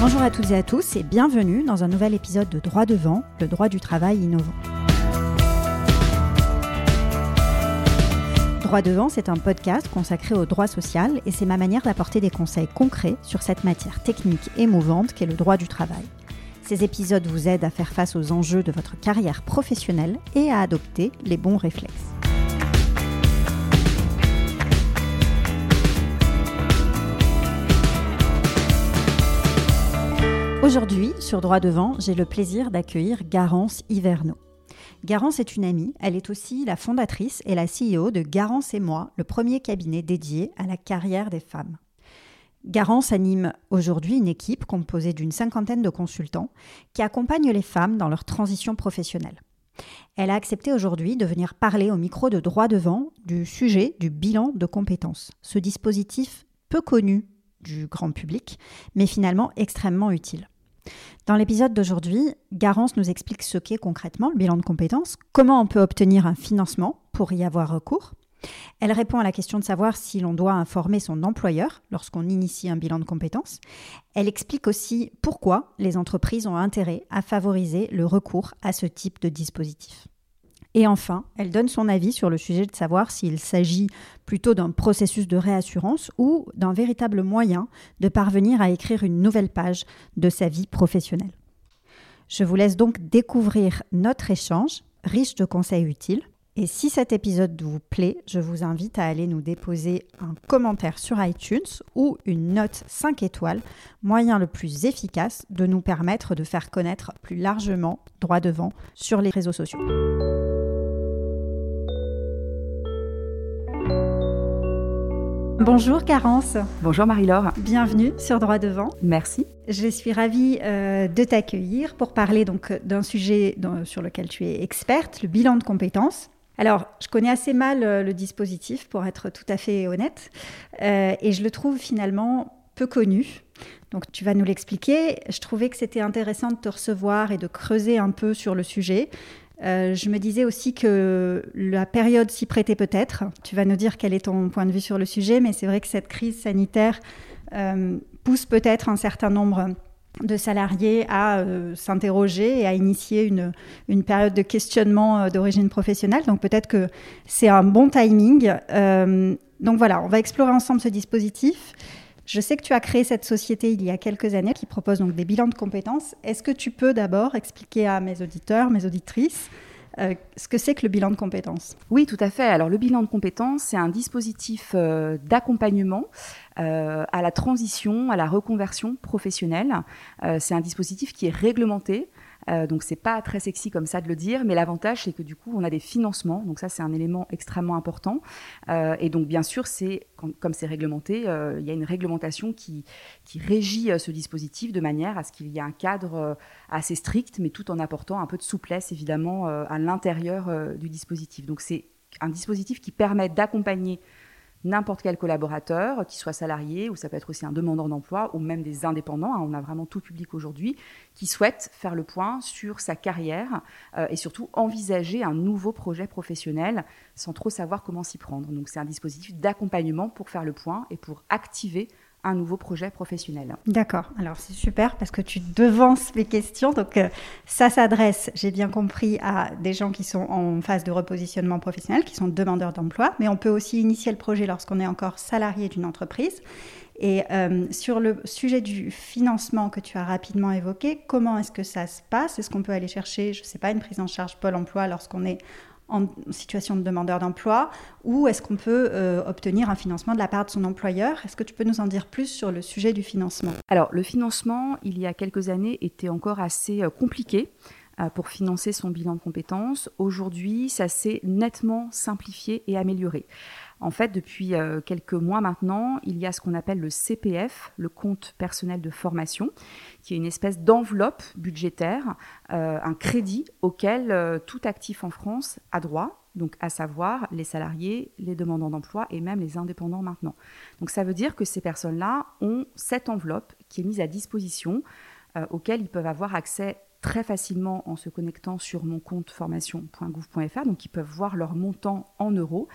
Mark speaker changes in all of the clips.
Speaker 1: Bonjour à toutes et à tous et bienvenue dans un nouvel épisode de Droit devant, le droit du travail innovant. Droit devant, c'est un podcast consacré au droit social et c'est ma manière d'apporter des conseils concrets sur cette matière technique et mouvante qu'est le droit du travail. Ces épisodes vous aident à faire face aux enjeux de votre carrière professionnelle et à adopter les bons réflexes. Aujourd'hui, sur Droit Devant, j'ai le plaisir d'accueillir Garance Hiverneau. Garance est une amie, elle est aussi la fondatrice et la CEO de Garance et moi, le premier cabinet dédié à la carrière des femmes. Garance anime aujourd'hui une équipe composée d'une cinquantaine de consultants qui accompagnent les femmes dans leur transition professionnelle. Elle a accepté aujourd'hui de venir parler au micro de droit devant du sujet du bilan de compétences. Ce dispositif peu connu du grand public, mais finalement extrêmement utile. Dans l'épisode d'aujourd'hui, Garance nous explique ce qu'est concrètement le bilan de compétences, comment on peut obtenir un financement pour y avoir recours. Elle répond à la question de savoir si l'on doit informer son employeur lorsqu'on initie un bilan de compétences. Elle explique aussi pourquoi les entreprises ont intérêt à favoriser le recours à ce type de dispositif. Et enfin, elle donne son avis sur le sujet de savoir s'il s'agit plutôt d'un processus de réassurance ou d'un véritable moyen de parvenir à écrire une nouvelle page de sa vie professionnelle. Je vous laisse donc découvrir notre échange, riche de conseils utiles. Et si cet épisode vous plaît, je vous invite à aller nous déposer un commentaire sur iTunes ou une note 5 étoiles, moyen le plus efficace de nous permettre de faire connaître plus largement droit devant sur les réseaux sociaux. Bonjour Carence.
Speaker 2: Bonjour Marie-Laure.
Speaker 1: Bienvenue sur Droit Devant.
Speaker 2: Merci.
Speaker 1: Je suis ravie euh, de t'accueillir pour parler donc d'un sujet sur lequel tu es experte, le bilan de compétences. Alors, je connais assez mal euh, le dispositif pour être tout à fait honnête, euh, et je le trouve finalement peu connu. Donc, tu vas nous l'expliquer. Je trouvais que c'était intéressant de te recevoir et de creuser un peu sur le sujet. Euh, je me disais aussi que la période s'y prêtait peut-être. Tu vas nous dire quel est ton point de vue sur le sujet, mais c'est vrai que cette crise sanitaire euh, pousse peut-être un certain nombre de salariés à euh, s'interroger et à initier une, une période de questionnement d'origine professionnelle. Donc peut-être que c'est un bon timing. donc voilà, on va explorer ensemble ce dispositif. Je sais que tu as créé cette société il y a quelques années qui propose donc des bilans de compétences. Est-ce que tu peux d'abord expliquer à mes auditeurs, mes auditrices, euh, ce que c'est que le bilan de compétences?
Speaker 2: Oui, tout à fait. Alors le bilan de compétences, c'est un dispositif euh, d'accompagnement euh, à la transition, à la reconversion professionnelle. c'est un dispositif qui est réglementé. Euh, donc c'est pas très sexy comme ça de le dire, mais l'avantage c'est que du coup on a des financements, donc ça c'est un élément extrêmement important. Euh, et donc bien sûr c'est comme c'est réglementé, euh, il y a une réglementation qui, qui régit ce dispositif de manière à ce qu'il y ait un cadre assez strict, mais tout en apportant un peu de souplesse évidemment à l'intérieur du dispositif. Donc c'est un dispositif qui permet d'accompagner n'importe quel collaborateur, qui soit salarié, ou ça peut être aussi un demandeur d'emploi, ou même des indépendants, hein, on a vraiment tout public aujourd'hui, qui souhaite faire le point sur sa carrière euh, et surtout envisager un nouveau projet professionnel sans trop savoir comment s'y prendre. Donc c'est un dispositif d'accompagnement pour faire le point et pour activer un nouveau projet professionnel.
Speaker 1: D'accord, alors c'est super parce que tu devances mes questions. Donc euh, ça s'adresse, j'ai bien compris, à des gens qui sont en phase de repositionnement professionnel, qui sont demandeurs d'emploi, mais on peut aussi initier le projet lorsqu'on est encore salarié d'une entreprise. Et euh, sur le sujet du financement que tu as rapidement évoqué, comment est-ce que ça se passe? Est-ce qu'on peut aller chercher, je ne sais pas, une prise en charge Pôle Emploi lorsqu'on est en situation de demandeur d'emploi ou est-ce qu'on peut euh, obtenir un financement de la part de son employeur? Est-ce que tu peux nous en dire plus sur le sujet du financement?
Speaker 2: Alors, le financement, il y a quelques années, était encore assez euh, compliqué pour financer son bilan de compétences. Aujourd'hui, ça s'est nettement simplifié et amélioré. En fait, depuis euh, quelques mois maintenant, il y a ce qu'on appelle le CPF, le compte personnel de formation, qui est une espèce d'enveloppe budgétaire, euh, un crédit auquel euh, tout actif en France a droit, donc à savoir les salariés, les demandants d'emploi et même les indépendants maintenant. Donc ça veut dire que ces personnes-là ont cette enveloppe qui est mise à disposition, auquel ils peuvent avoir accès très facilement en se connectant sur mon compte formation.gouv.fr, donc ils peuvent voir leur montant en euros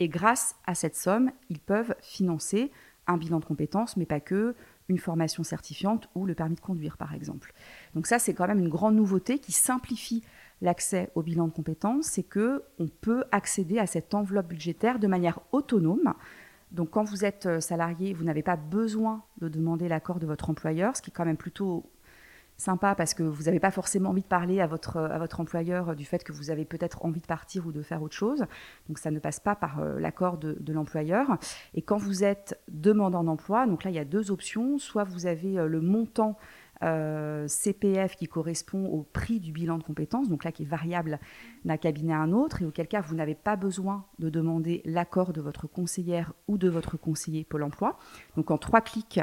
Speaker 2: et grâce à cette somme, ils peuvent financer un bilan de compétences, mais pas que, une formation certifiante ou le permis de conduire, par exemple. Donc ça, c'est quand même une grande nouveauté qui simplifie l'accès au bilan de compétences, c'est que on peut accéder à cette enveloppe budgétaire de manière autonome. Donc quand vous êtes euh, salarié, vous n'avez pas besoin de demander l'accord de votre employeur, ce qui est quand même plutôt sympa parce que vous n'avez pas forcément envie de parler à votre, à votre employeur du fait que vous avez peut-être envie de partir ou de faire autre chose. Donc ça ne passe pas par euh, l'accord de, de l'employeur. Et quand vous êtes demandant d'emploi, donc là il y a deux options. Soit vous avez euh, le montant euh, CPF qui correspond au prix du bilan de compétences, donc là qui est variable d'un cabinet à un autre, et auquel cas vous n'avez pas besoin de demander l'accord de votre conseillère ou de votre conseiller Pôle Emploi. Donc en trois clics,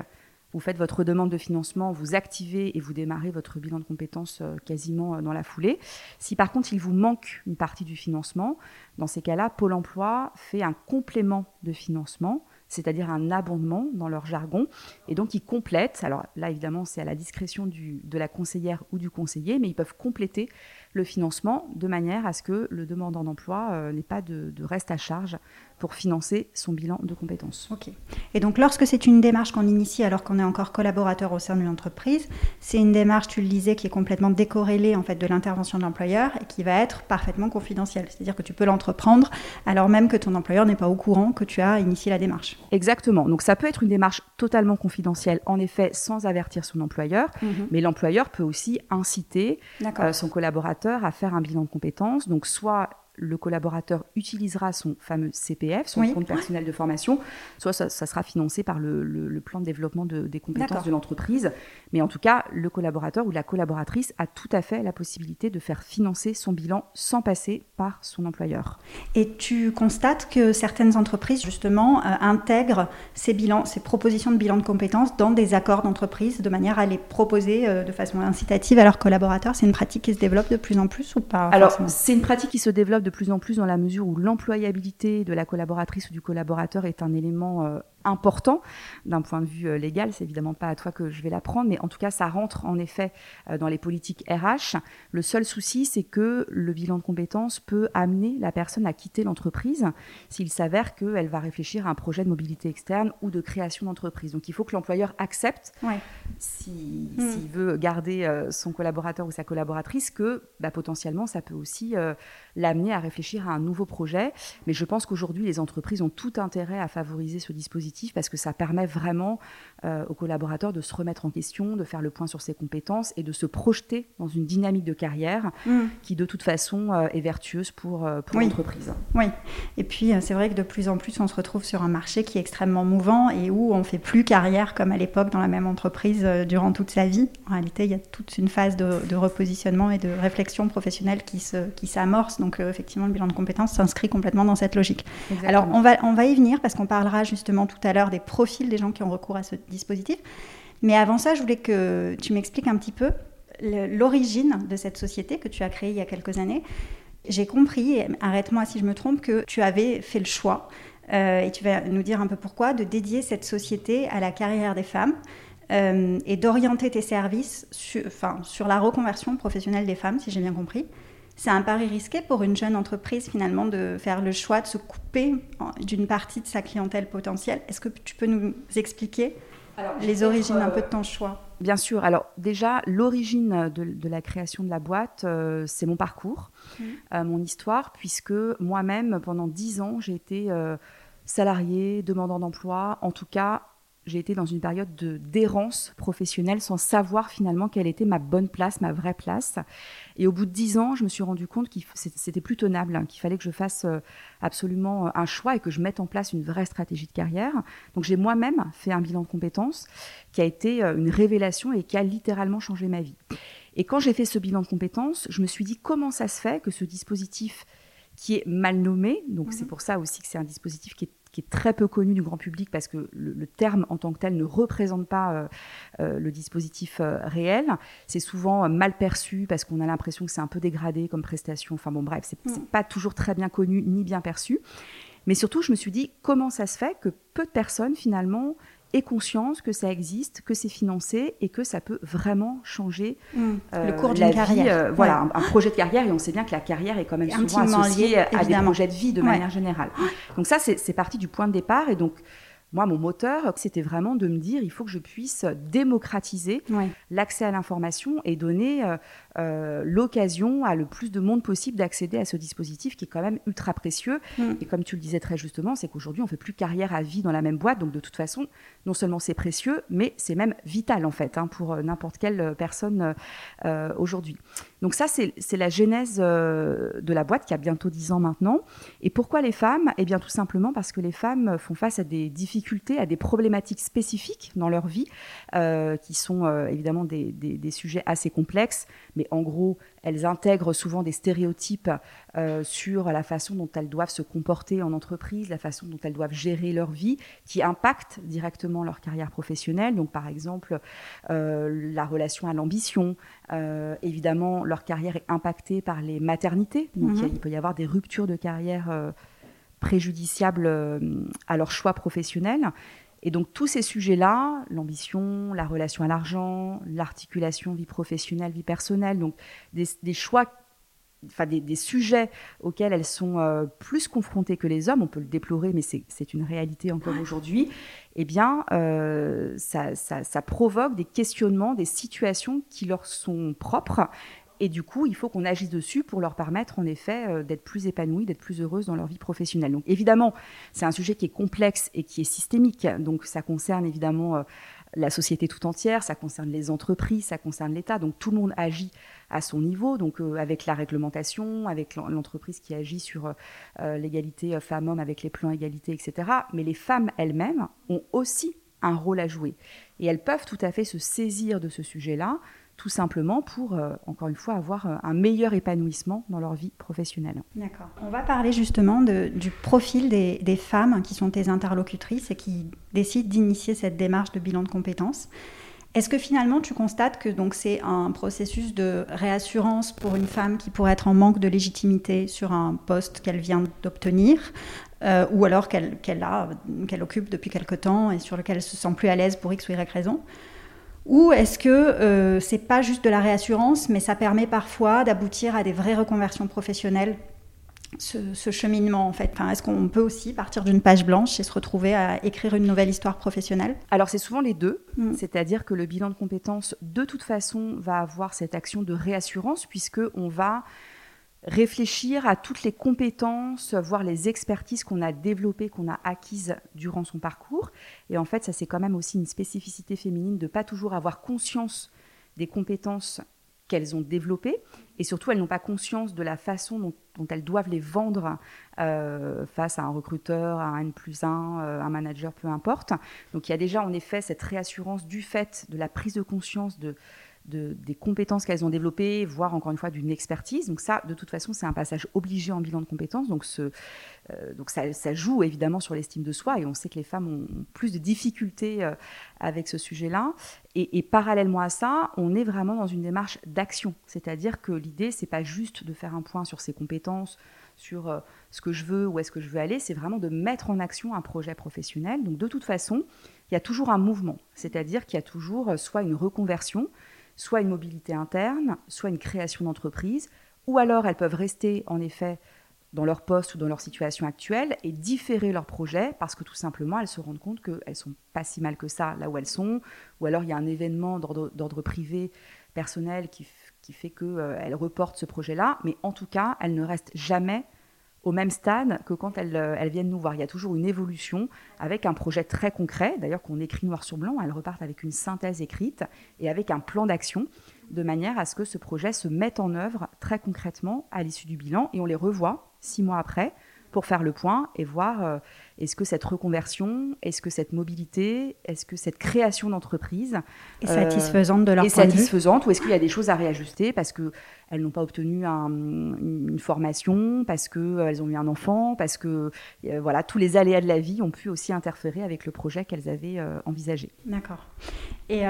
Speaker 2: vous faites votre demande de financement, vous activez et vous démarrez votre bilan de compétences euh, quasiment euh, dans la foulée. Si par contre il vous manque une partie du financement, dans ces cas-là, Pôle Emploi fait un complément de financement c'est-à-dire un abondement dans leur jargon. Et donc, ils complètent, alors là, évidemment, c'est à la discrétion de la conseillère ou du conseiller, mais ils peuvent compléter le financement de manière à ce que le demandant d'emploi euh, n'ait pas de, de, reste à charge pour financer son bilan de compétences.
Speaker 1: Ok. Et donc, lorsque c'est une démarche qu'on initie alors qu'on est encore collaborateur au sein d'une entreprise, c'est une démarche, tu le disais, qui est complètement décorrélée en fait de l'intervention de l'employeur et qui va être parfaitement confidentielle. C'est-à-dire que tu peux l'entreprendre alors même que ton employeur n'est pas au courant que tu as initié la démarche.
Speaker 2: Exactement. Donc, ça peut être une démarche totalement confidentielle, en effet, sans avertir son employeur, mmh. mais l'employeur peut aussi inciter euh, son collaborateur à faire un bilan de compétences. Donc, soit le collaborateur utilisera son fameux CPF, son oui. compte personnel de formation, soit ça, ça sera financé par le, le, le, plan de développement de, des compétences de l'entreprise. Mais en tout cas, le collaborateur ou la collaboratrice a tout à fait la possibilité de faire financer son bilan sans passer par son employeur.
Speaker 1: Et tu constates que certaines entreprises, justement, euh, intègrent ces bilans, ces propositions de bilan de compétences dans des accords d'entreprise de manière à les proposer euh, de façon incitative à leurs collaborateurs. C'est une pratique qui se développe de plus en plus ou pas
Speaker 2: Alors, c'est une pratique qui se développe de plus en plus dans la mesure où l'employabilité de la collaboratrice ou du collaborateur est un élément euh, important d'un point de vue euh, légal. C'est évidemment pas à toi que je vais l'apprendre, mais en tout cas, ça rentre en effet euh, dans les politiques RH. Le seul souci, c'est que le bilan de compétences peut amener la personne à quitter l'entreprise s'il s'avère qu'elle va réfléchir à un projet de mobilité externe ou de création d'entreprise. Donc, il faut que l'employeur accepte, ouais. s'il si, mmh. veut garder euh, son collaborateur ou sa collaboratrice, que bah, potentiellement, ça peut aussi euh, l'amener à réfléchir à un nouveau projet. Mais je pense qu'aujourd'hui, les entreprises ont tout intérêt à favoriser ce dispositif parce que ça permet vraiment euh, aux collaborateurs de se remettre en question, de faire le point sur ses compétences et de se projeter dans une dynamique de carrière mmh. qui de toute façon euh, est vertueuse pour, euh, pour
Speaker 1: oui.
Speaker 2: l'entreprise.
Speaker 1: Oui, et puis c'est vrai que de plus en plus on se retrouve sur un marché qui est extrêmement mouvant et où on fait plus carrière comme à l'époque dans la même entreprise durant toute sa vie. En réalité, il y a toute une phase de, de repositionnement et de réflexion professionnelle qui se qui s'amorce. Donc effectivement, le bilan de compétences s'inscrit complètement dans cette logique. Exactement. Alors on va on va y venir parce qu'on parlera justement tout à l'heure des profils des gens qui ont recours à ce dispositif. Mais avant ça, je voulais que tu m'expliques un petit peu l'origine de cette société que tu as créée il y a quelques années. J'ai compris, arrête-moi si je me trompe, que tu avais fait le choix, euh, et tu vas nous dire un peu pourquoi, de dédier cette société à la carrière des femmes euh, et d'orienter tes services enfin, sur la reconversion professionnelle des femmes, si j'ai bien compris. C'est un pari risqué pour une jeune entreprise finalement de faire le choix de se couper d'une partie de sa clientèle potentielle. Est-ce que tu peux nous expliquer Alors, les origines euh, un peu de ton choix?
Speaker 2: Bien sûr. Alors déjà, l'origine de, de, la création de la boîte, euh, c'est mon parcours, mmh. euh, mon histoire, puisque moi-même, pendant dix ans, j'ai été euh, salarié, demandant d'emploi, en tout cas j'ai été dans une période de d'errance professionnelle sans savoir finalement quelle était ma bonne place, ma vraie place. Et au bout de dix ans, je me suis rendu compte que c'était plus tenable, hein, qu'il fallait que je fasse euh, absolument euh, un choix et que je mette en place une vraie stratégie de carrière. Donc j'ai moi-même fait un bilan de compétences qui a été euh, une révélation et qui a littéralement changé ma vie. Et quand j'ai fait ce bilan de compétences, je me suis dit comment ça se fait que ce dispositif qui est mal nommé, donc mmh. c'est pour ça aussi que c'est un dispositif qui est qui est très peu connu du grand public parce que le, le terme en tant que tel ne représente pas euh, euh, le dispositif euh, réel. C'est souvent mal perçu parce qu'on a l'impression que c'est un peu dégradé comme prestation. Enfin bon, bref, c'est mmh. pas toujours très bien connu ni bien perçu. Mais surtout, je me suis dit comment ça se fait que peu de personnes finalement aient conscience que ça existe, que c'est financé et que ça peut vraiment changer
Speaker 1: mmh. euh, le cours d'une carrière.
Speaker 2: Euh, voilà, un, un, projet de carrière et on sait bien que la carrière est quand même souvent associée lié, à des projets de vie de ouais. manière générale. Donc ça, c'est parti du point de départ et donc moi, mon moteur, c'était vraiment de me dire, il faut que je puisse démocratiser l'accès à l'information et donner euh, euh, l'occasion à le plus de monde possible d'accéder à ce dispositif qui est quand même ultra précieux. Mm. Et comme tu le disais très justement, c'est qu'aujourd'hui, on fait plus carrière à vie dans la même boîte. Donc, de toute façon, non seulement c'est précieux, mais c'est même vital, en fait, hein, pour euh, n'importe quelle personne aujourd'hui. Donc ça, c'est la genèse de la boîte qui a bientôt 10 ans maintenant. Et pourquoi les femmes? Eh bien, tout simplement parce que les femmes font face à des difficultés à des problématiques spécifiques dans leur vie, euh, qui sont euh, évidemment des, des, sujets assez complexes, mais en gros, elles intègrent souvent des stéréotypes euh, sur la façon dont elles doivent se comporter en entreprise, la façon dont elles doivent gérer leur vie, qui impactent directement leur carrière professionnelle. Donc, par exemple, la relation à l'ambition. évidemment, leur carrière est impactée par les maternités. Donc, mhm. il peut y avoir des ruptures de carrière préjudiciables euh, à leur choix professionnel. Et donc tous ces sujets-là, l'ambition, la relation à l'argent, l'articulation vie professionnelle, vie personnelle, donc des, choix, enfin des, sujets auxquels elles sont euh, plus confrontées que les hommes, on peut le déplorer, mais c'est une réalité encore aujourd'hui, eh bien euh, ça, ça, provoque des questionnements, des situations qui leur sont propres et du coup, il faut qu'on agisse dessus pour leur permettre, en effet, euh, d'être plus épanouies, d'être plus heureuses dans leur vie professionnelle. Donc, évidemment, c'est un sujet qui est complexe et qui est systémique. Donc, ça concerne évidemment euh, la société tout entière, ça concerne les entreprises, ça concerne l'État. Donc, tout le monde agit à son niveau, donc euh, avec la réglementation, avec l'entreprise qui agit sur l'égalité femmes-hommes, avec les plans égalité, etc. Mais les femmes elles-mêmes ont aussi un rôle à jouer. Et elles peuvent tout à fait se saisir de ce sujet-là tout simplement pour, euh, encore une fois, avoir euh, un meilleur épanouissement dans leur vie professionnelle.
Speaker 1: D'accord. On va parler justement du profil des, femmes qui sont tes interlocutrices et qui décident d'initier cette démarche de bilan de compétences. Est-ce que finalement tu constates que donc c'est un processus de réassurance pour une femme qui pourrait être en manque de légitimité sur un poste qu'elle vient d'obtenir euh, ou alors qu'elle qu'elle occupe depuis quelque temps et sur lequel elle se sent plus à l'aise pour X ou Y raison? Ou est-ce que euh, c'est pas juste de la réassurance, mais ça permet parfois d'aboutir à des vraies reconversions professionnelles ce, cheminement en fait? Enfin, Est-ce qu'on peut aussi partir d'une page blanche et se retrouver à écrire une nouvelle histoire professionnelle?
Speaker 2: Alors c'est souvent les deux, mm. c'est-à-dire que le bilan de compétences de toute façon va avoir cette action de réassurance puisque on va réfléchir à toutes les compétences, voire les expertises qu'on a développées, qu'on a acquises durant son parcours. Et en fait, ça c'est quand même aussi une spécificité féminine de pas toujours avoir conscience des compétences qu'elles ont développées. Et surtout, elles n'ont pas conscience de la façon dont, elles doivent les vendre euh, face à un recruteur, à un N plus 1, euh, un manager, peu importe. Donc il y a déjà en effet cette réassurance du fait de la prise de conscience de des compétences qu'elles ont développées, voire encore une fois d'une expertise. Donc ça, de toute façon, c'est un passage obligé en bilan de compétences. Donc, euh, ça, joue évidemment sur l'estime de soi et on sait que les femmes ont plus de difficultés euh, avec ce sujet-là. Et, et, parallèlement à ça, on est vraiment dans une démarche d'action. C'est-à-dire que l'idée, c'est pas juste de faire un point sur ses compétences, sur euh, ce que je veux, où est-ce que je veux aller, c'est vraiment de mettre en action un projet professionnel. Donc de toute façon, il y a toujours un mouvement, c'est-à-dire qu'il y a toujours soit une reconversion, soit une mobilité interne, soit une création d'entreprise, ou alors elles peuvent rester en effet dans leur poste ou dans leur situation actuelle et différer leur projet parce que tout simplement elles se rendent compte qu'elles sont pas si mal que ça là où elles sont, ou alors il y a un événement d'ordre privé personnel qui, fait qu'elles euh, reportent ce projet-là, mais en tout cas elles ne restent jamais au même stade que quand euh, elles, viennent nous voir. Il y a toujours une évolution avec un projet très concret, d'ailleurs qu'on écrit noir sur blanc, elles repartent avec une synthèse écrite et avec un plan d'action, de manière à ce que ce projet se mette en œuvre très concrètement à l'issue du bilan et on les revoit six mois après pour faire le point et voir euh, est-ce que cette reconversion, est-ce que cette mobilité, est-ce que cette création d'entreprise
Speaker 1: est satisfaisante de leur
Speaker 2: est satisfaisante ou est-ce qu'il y a des choses à réajuster parce que elles n'ont pas obtenu une formation, parce qu'elles euh, ont eu un enfant, parce que euh, voilà tous les aléas de la vie ont pu aussi interférer avec le projet qu'elles avaient euh, envisagé.
Speaker 1: D'accord. Et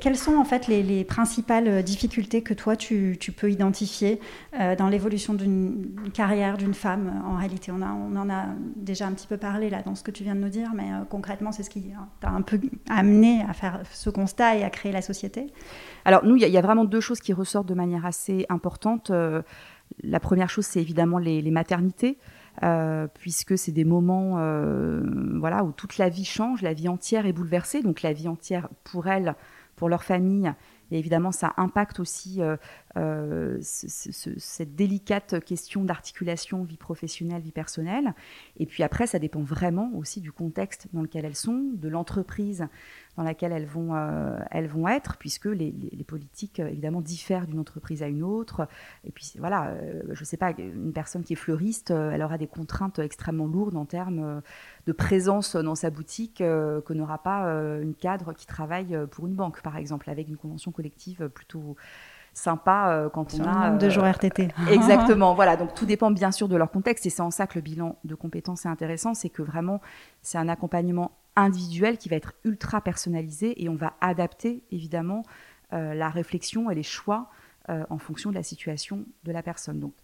Speaker 1: quelles sont en fait les, principales difficultés que toi tu, peux identifier dans l'évolution d'une carrière d'une femme En réalité, on, a, on en a déjà un petit peu parlé là dans ce que tu viens de nous dire, mais euh, concrètement, c'est ce qui t'a un peu amené à faire ce constat et à créer la société
Speaker 2: Alors nous, il y, a vraiment deux choses qui ressortent de manière assez importante. Euh, la première chose, c'est évidemment les, maternités. puisque c'est des moments voilà, où toute la vie change, la vie entière est bouleversée, donc la vie entière pour elles, pour leur famille, et évidemment, ça impacte aussi euh, euh, cette délicate question d'articulation vie professionnelle, vie personnelle. Et puis après, ça dépend vraiment aussi du contexte dans lequel elles sont, de l'entreprise dans laquelle elles vont, euh, elles vont être, puisque les, politiques, évidemment, diffèrent d'une entreprise à une autre. Et puis, voilà, je ne sais pas, une personne qui est fleuriste, elle aura des contraintes extrêmement lourdes en termes de présence dans sa boutique que n'aura pas une cadre qui travaille pour une banque, par exemple, avec une convention collective plutôt sympa euh, quand on a
Speaker 1: de jours RTT.
Speaker 2: exactement. voilà. Donc tout dépend bien sûr de leur contexte et c'est en ça que le bilan de compétences est intéressant, c'est que vraiment c'est un accompagnement individuel qui va être ultra personnalisé et on va adapter évidemment euh, la réflexion et les choix euh, en fonction de la situation de la personne. Donc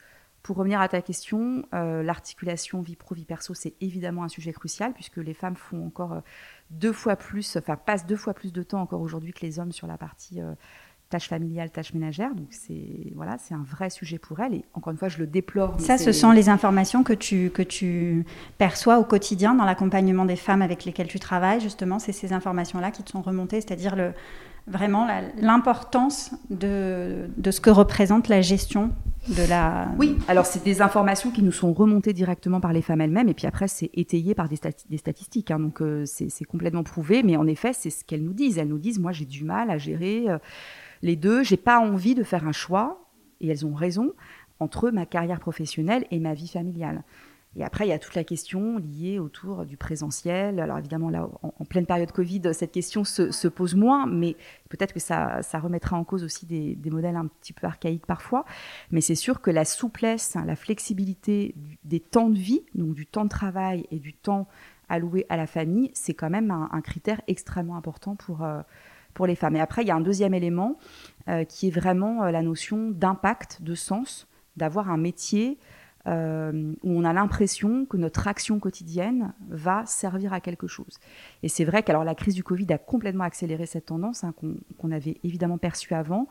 Speaker 2: pour revenir à ta question, l'articulation vie pro vie perso c'est évidemment un sujet crucial puisque les femmes font encore deux fois plus, enfin passent deux fois plus de temps encore aujourd'hui que les hommes sur la partie tâches familiales, tâches ménagères. Donc c'est voilà, c'est un vrai sujet pour elle. Et encore une fois, je le déplore.
Speaker 1: Ça, ce sont les informations que tu que tu perçois au quotidien dans l'accompagnement des femmes avec lesquelles tu travailles. Justement, c'est ces informations-là qui te sont remontées, c'est-à-dire le vraiment l'importance de, de ce que représente la gestion de la...
Speaker 2: Oui, alors c'est des informations qui nous sont remontées directement par les femmes elles-mêmes, et puis après c'est étayé par des, des statistiques, hein. donc euh, c'est complètement prouvé, mais en effet c'est ce qu'elles nous disent. Elles nous disent, moi j'ai du mal à gérer... Euh, les deux, j'ai pas envie de faire un choix, et elles ont raison, entre ma carrière professionnelle et ma vie familiale. Et après, il y a toute la question liée autour du présentiel. Alors évidemment, là, en, pleine période Covid, cette question se, pose moins, mais peut-être que ça, remettra en cause aussi des, modèles un petit peu archaïques parfois. Mais c'est sûr que la souplesse, la flexibilité des temps de vie, donc du temps de travail et du temps alloué à la famille, c'est quand même un, critère extrêmement important pour, euh, pour les femmes. Et après, il y a un deuxième élément euh, qui est vraiment euh, la notion d'impact, de sens, d'avoir un métier euh, où on a l'impression que notre action quotidienne va servir à quelque chose. Et c'est vrai qu'alors la crise du Covid a complètement accéléré cette tendance hein, qu'on avait évidemment perçue avant,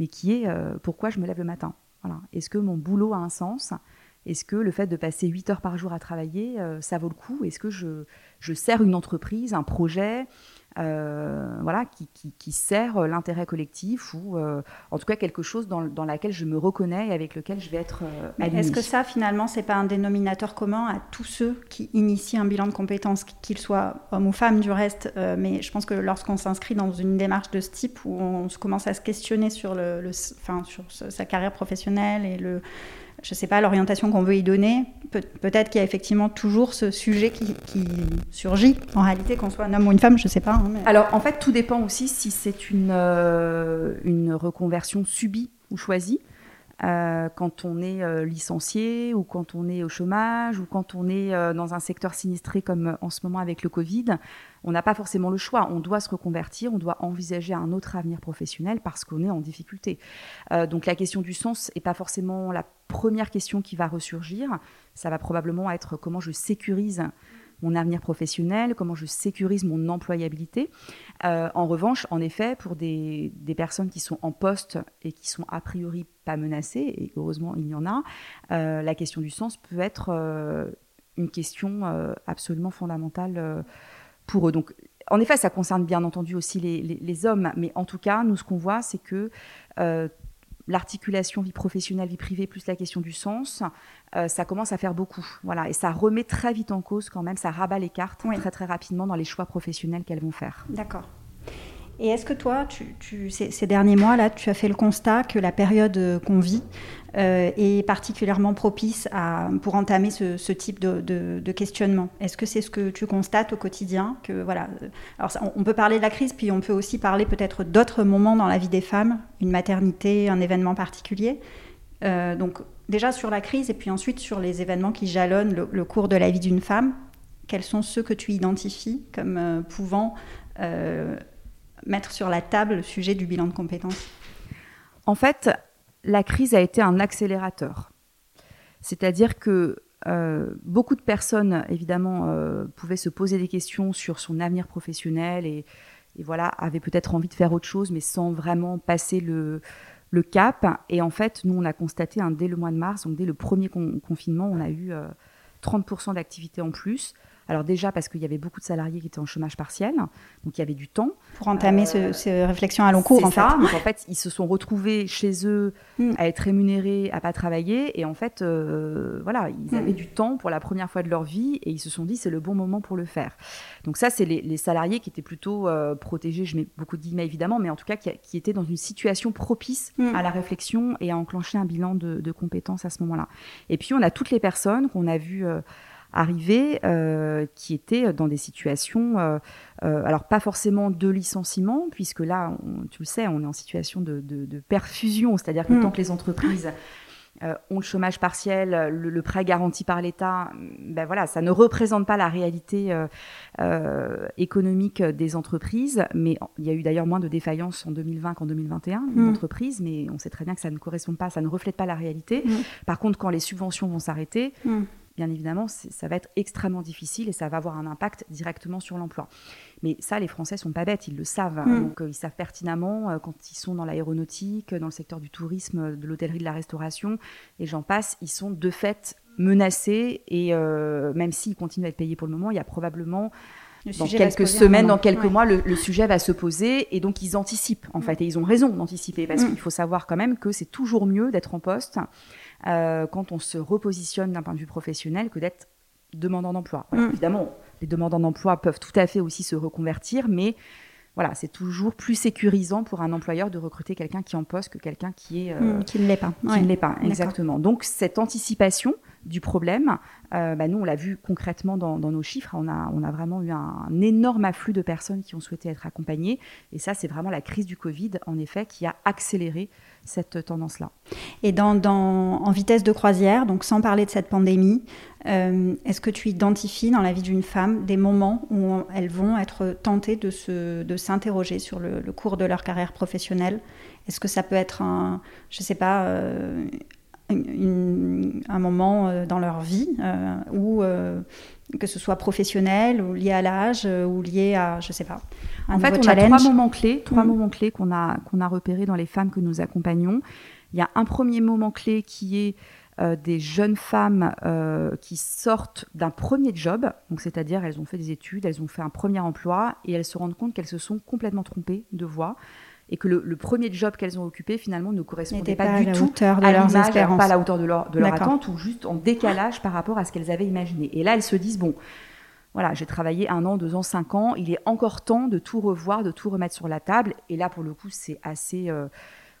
Speaker 2: mais qui est pourquoi je me lève le matin? Voilà. Est-ce que mon boulot a un sens? Est-ce que le fait de passer 8 heures par jour à travailler, ça vaut le coup? Est-ce que je, je sers une entreprise, un projet? Euh, voilà, qui, sert l'intérêt collectif ou euh, en tout cas quelque chose dans, dans, laquelle je me reconnais et avec lequel je vais être euh,
Speaker 1: Est-ce que ça, finalement, c'est pas un dénominateur commun à tous ceux qui initient un bilan de compétences, qu'ils soient hommes ou femmes du reste Mais je pense que lorsqu'on s'inscrit dans une démarche de ce type où on commence à se questionner sur, le, le enfin, sur sa carrière professionnelle et le je ne sais pas, l'orientation qu'on veut y donner, peut-être qu'il y a effectivement toujours ce sujet qui, surgit, en réalité, qu'on soit un homme ou une femme, je ne sais pas. Hein,
Speaker 2: Alors, en fait, tout dépend aussi si c'est une, euh, une reconversion subie ou choisie. Euh, quand on est euh, licencié ou quand on est au chômage ou quand on est dans un secteur sinistré comme en ce moment avec le Covid, on n'a pas forcément le choix. On doit se reconvertir, on doit envisager un autre avenir professionnel parce qu'on est en difficulté. donc la question du sens n'est pas forcément la première question qui va ressurgir. Ça va probablement être comment je sécurise mon avenir professionnel, comment je sécurise mon employabilité. Euh, en revanche, en effet, pour des, personnes qui sont en poste et qui sont a priori pas menacées, et heureusement il y en a, euh, la question du sens peut être euh, une question absolument fondamentale pour eux. Donc, en effet, ça concerne bien entendu aussi les, les hommes, mais en tout cas, nous, ce qu'on voit, c'est que l'articulation vie professionnelle, vie privée, plus la question du sens, euh, ça commence à faire beaucoup. Voilà, et ça remet très vite en cause quand même, ça rabat les cartes très très rapidement dans les choix professionnels qu'elles vont faire.
Speaker 1: D'accord. Et est-ce que toi, ces, derniers mois-là, tu as fait le constat que la période euh, qu'on vit euh, est particulièrement propice à, pour entamer ce, type de, questionnement? Est-ce que c'est ce que tu constates au quotidien que, voilà, alors on peut parler de la crise, puis on peut aussi parler peut-être d'autres moments dans la vie des femmes, une maternité, un événement particulier. Euh, donc déjà sur la crise et puis ensuite sur les événements qui jalonnent le, cours de la vie d'une femme, quels sont ceux que tu identifies comme pouvant mettre sur la table le sujet du bilan de compétences
Speaker 2: En fait, la crise a été un accélérateur. C'est-à-dire que euh, beaucoup de personnes, évidemment, euh, pouvaient se poser des questions sur son avenir professionnel et, voilà, avaient peut-être envie de faire autre chose, mais sans vraiment passer le, cap. Et en fait, nous, on a constaté dès le mois de mars, donc dès le premier confinement, on a eu 30% d'activité en plus. Alors déjà parce qu'il y avait beaucoup de salariés qui étaient en chômage partiel, donc il y avait du temps.
Speaker 1: Pour entamer euh, ces réflexions à long cours,
Speaker 2: en ça. fait. Donc en fait, ils se sont retrouvés chez eux hmm. à être rémunérés, à pas travailler, et en fait, euh, voilà, ils hmm. avaient du temps pour la première fois de leur vie, et ils se sont dit c'est le bon moment pour le faire. Donc ça, c'est les, salariés qui étaient plutôt euh, protégés, je mets beaucoup de guillemets évidemment, mais en tout cas qui, étaient dans une situation propice hmm. à la réflexion et à enclencher un bilan de, de compétences à ce moment-là. Et puis on a toutes les personnes qu'on a vues arrivés euh, qui étaient dans des situations, euh, euh, alors pas forcément de licenciement, puisque là, tu le sais, on est en situation de, perfusion, c'est-à-dire que hmm. tant que les entreprises ont le chômage partiel, le, prêt garanti par l'État, ben voilà, ça ne représente pas la réalité économique des entreprises. Mais il y a eu d'ailleurs moins de défaillances en 2020 qu'en 2021 mmh. d'entreprises, mais on sait très bien que ça ne correspond pas, ça ne reflète pas la réalité. Hmm. Par contre, quand les subventions vont s'arrêter, bien évidemment, ça va être extrêmement difficile et ça va avoir un impact directement sur l'emploi. Mais ça, les Français sont pas bêtes, ils le savent. Mm. Donc, euh, ils savent pertinemment euh, quand ils sont dans l'aéronautique, dans le secteur du tourisme, de l'hôtellerie, de la restauration, et j'en passe, ils sont de fait menacés. Et euh, même s'ils continuent à être payés pour le moment, il y a probablement dans quelques semaines, dans quelques mois, le, sujet va se poser et donc ils anticipent en mm. fait et ils ont raison d'anticiper parce mm. qu'il faut savoir quand même que c'est toujours mieux d'être en poste euh, quand on se repositionne d'un point de vue professionnel que d'être demandant d'emploi. Mm. Évidemment, les demandants d'emploi peuvent tout à fait aussi se reconvertir, mais voilà, c'est toujours plus sécurisant pour un employeur de recruter quelqu'un qui est en poste que quelqu'un qui est
Speaker 1: euh, mm, qui ne l'est pas.
Speaker 2: Qui ne l'est pas, exactement. Donc cette anticipation du problème, euh, bah, nous on l'a vu concrètement dans, nos chiffres. On a vraiment eu un, énorme afflux de personnes qui ont souhaité être accompagnées, et ça c'est vraiment la crise du Covid en effet qui a accéléré cette tendance-là.
Speaker 1: Et en vitesse de croisière, donc sans parler de cette pandémie, euh, est-ce que tu identifies dans la vie d'une femme des moments où elles vont être tentées de, s'interroger sur le, cours de leur carrière professionnelle? Est-ce que ça peut être un, je sais pas, euh, un moment euh, dans leur vie où que ce soit professionnel ou lié à l'âge ou lié à, je sais pas,
Speaker 2: en fait, on a trois moments clés, trois mm. moments clés qu'on a qu'on a repérés dans les femmes que nous accompagnons. Il y a un premier moment clé qui est euh, des jeunes femmes euh, qui sortent d'un premier job, donc c'est-à-dire elles ont fait des études, elles ont fait un premier emploi et elles se rendent compte qu'elles se sont complètement trompées de voie et que le, premier job qu'elles ont occupé finalement ne correspondait pas, du tout à, leurs espérances, pas à la hauteur de leur, de leur attente ou juste en décalage par rapport à ce qu'elles avaient imaginé. Et là, elles se disent bon, voilà, j'ai travaillé un an, deux ans, cinq ans. Il est encore temps de tout revoir, de tout remettre sur la table. Et là, pour le coup, c'est assez euh,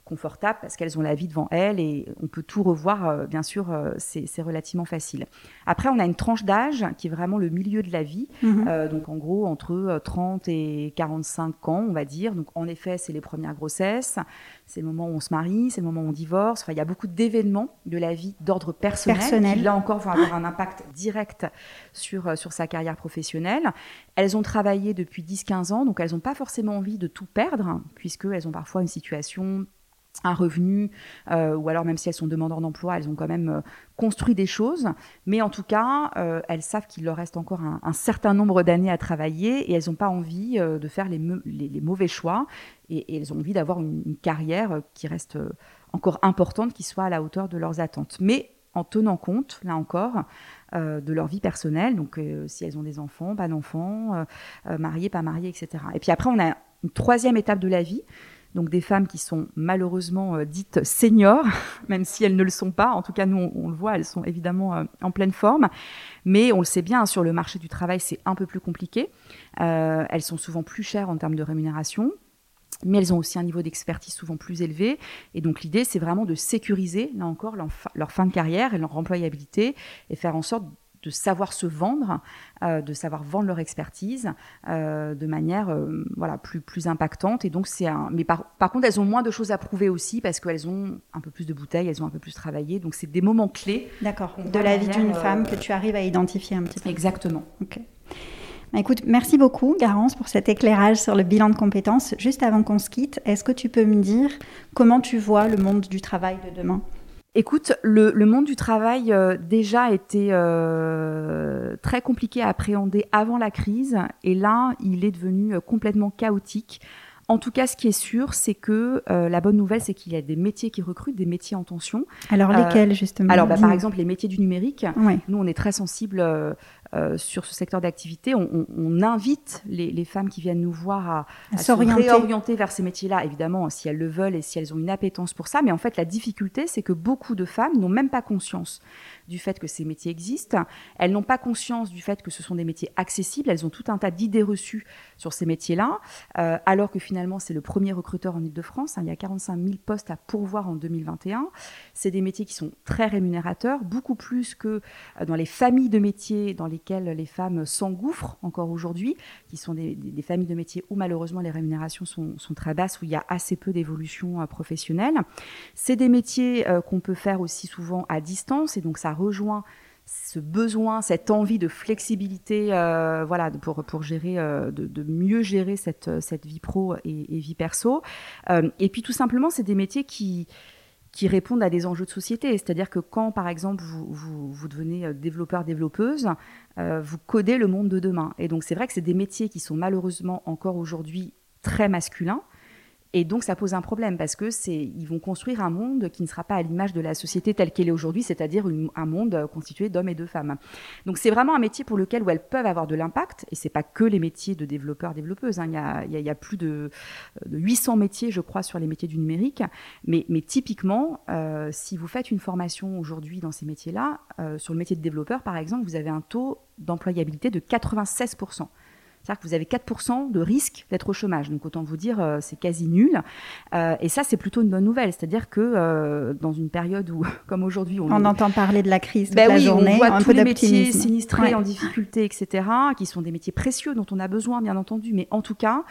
Speaker 2: confortable parce qu'elles ont la vie devant elles et on peut tout revoir. Euh, bien sûr, euh, c'est relativement facile. Après, on a une tranche d'âge qui est vraiment le milieu de la vie. Mhm. donc, en gros, entre 30 et 45 ans, on va dire. Donc, en effet, c'est les premières grossesses c'est le moment où on se marie, c'est le moment où on divorce. Enfin, il y a beaucoup d'événements de la vie d'ordre personnel, qui là encore vont avoir un impact direct sur, euh, sur sa carrière professionnelle. Elles ont travaillé depuis 10-15 ans, donc elles n'ont pas forcément envie de tout perdre, puisqu'elles ont parfois une situation un revenu, euh, ou alors même si elles sont demandeurs d'emploi, elles ont quand même euh, construit des choses. Mais en tout cas, euh, elles savent qu'il leur reste encore un, certain nombre d'années à travailler et elles n'ont pas envie de faire les, mauvais choix. Et, elles ont envie d'avoir une, une, carrière qui reste encore importante, qui soit à la hauteur de leurs attentes. Mais en tenant compte, là encore, de leur vie personnelle. Donc, si elles ont des enfants, pas d'enfants, mariées, pas mariées, etc. Et puis après, on a une troisième étape de la vie donc des femmes qui sont malheureusement euh, dites seniors, même si elles ne le sont pas. En tout cas, nous, on, le voit, elles sont évidemment euh, en pleine forme. Mais on le sait bien, sur le marché du travail, c'est un peu plus compliqué. Euh, elles sont souvent plus chères en termes de rémunération. Mais elles ont aussi un niveau d'expertise souvent plus élevé. Et donc l'idée, c'est vraiment de sécuriser, là encore, leur fin de carrière et leur employabilité et faire en sorte de savoir se vendre, euh, de savoir vendre leur expertise euh, de manière euh, voilà plus plus impactante. Et donc c'est un. Mais par, par contre, elles ont moins de choses à prouver aussi parce qu'elles ont un peu plus de bouteilles, elles ont un peu plus travaillé. Donc c'est des moments clés.
Speaker 1: D'accord. De la vie d'une femme que tu arrives à identifier un petit peu.
Speaker 2: Exactement.
Speaker 1: Ok. Bah, écoute, merci beaucoup, Garance, pour cet éclairage sur le bilan de compétences. Juste avant qu'on se quitte, est-ce que tu peux me dire comment tu vois le monde du travail de demain?
Speaker 2: Écoute, le, monde du travail euh, déjà était euh, très compliqué à appréhender avant la crise. Et là, il est devenu euh, complètement chaotique. En tout cas, ce qui est sûr, c'est que euh, la bonne nouvelle, c'est qu'il y a des métiers qui recrutent, des métiers en tension.
Speaker 1: Alors lesquels justement?
Speaker 2: Alors bah, par exemple les métiers du numérique. Nous, on est très sensible sur ce secteur d'activité. On, invite les, femmes qui viennent nous voir à, à se réorienter vers ces métiers-là, évidemment, si elles le veulent et si elles ont une appétence pour ça. Mais en fait, la difficulté, c'est que beaucoup de femmes n'ont même pas conscience du fait que ces métiers existent. Elles n'ont pas conscience du fait que ce sont des métiers accessibles. Elles ont tout un tas d'idées reçues sur ces métiers-là, euh, alors que finalement, c'est le premier recruteur en Ile-de-France. Hein. il y a 45 000 postes à pourvoir en 2021. C'est des métiers qui sont très rémunérateurs, beaucoup plus que euh, dans les familles de métiers dans lesquelles les femmes s'engouffrent encore aujourd'hui, qui sont des, familles de métiers où malheureusement les rémunérations sont, très basses, où il y a assez peu d'évolution euh, professionnelle. C'est des métiers qu'on peut faire aussi souvent à distance, et donc ça rejoint ce besoin, cette envie de flexibilité, euh, voilà, pour, pour gérer, euh, de, mieux gérer cette, cette vie pro et, vie perso. Euh, et puis tout simplement, c'est des métiers qui, qui répondent à des enjeux de société. C'est-à-dire que quand, par exemple, vous, vous, vous devenez développeur, développeuse, vous codez le monde de demain. Et donc c'est vrai que c'est des métiers qui sont malheureusement encore aujourd'hui très masculins. Et donc, ça pose un problème parce que c'est, ils vont construire un monde qui ne sera pas à l'image de la société telle qu'elle est aujourd'hui, c'est-à-dire un monde constitué d'hommes et de femmes. Donc, c'est vraiment un métier pour lequel où elles peuvent avoir de l'impact. Et c'est pas que les métiers de développeurs, développeuses. Hein. Il, y a, plus de, 800 métiers, je crois, sur les métiers du numérique. Mais, mais typiquement, euh, si vous faites une formation aujourd'hui dans ces métiers-là, euh, sur le métier de développeur, par exemple, vous avez un taux d'employabilité de 96 c'est-à-dire que vous avez 4% de risque d'être au chômage. Donc autant vous dire, euh, c'est quasi nul. Euh, et ça, c'est plutôt une bonne nouvelle. C'est-à-dire que euh, dans une période où, comme aujourd'hui,
Speaker 1: on, entend parler de la crise toute ben la journée,
Speaker 2: on voit tous les métiers sinistrés, en difficulté, etc., qui sont des métiers précieux dont on a besoin, bien entendu. Mais en tout cas,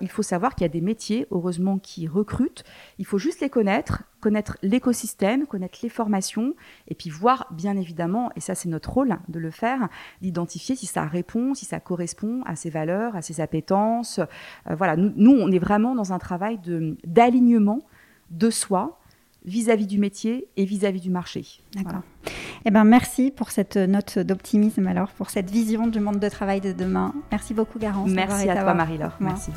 Speaker 2: il faut savoir qu'il y a des métiers, heureusement, qui recrutent. Il faut juste les connaître connaître l'écosystème, connaître les formations, et puis voir, bien évidemment, et ça c'est notre rôle de le faire, d'identifier si ça répond, si ça correspond à ses valeurs, à ses appétences. Euh, voilà, nous, on est vraiment dans un travail d'alignement de, soi vis-à-vis du métier et vis-à-vis du marché.
Speaker 1: D'accord. Eh ben, merci pour cette note d'optimisme, alors, pour cette vision du monde de travail de demain. Merci beaucoup, Garance.
Speaker 2: Merci à toi, Marie-Laure. Merci.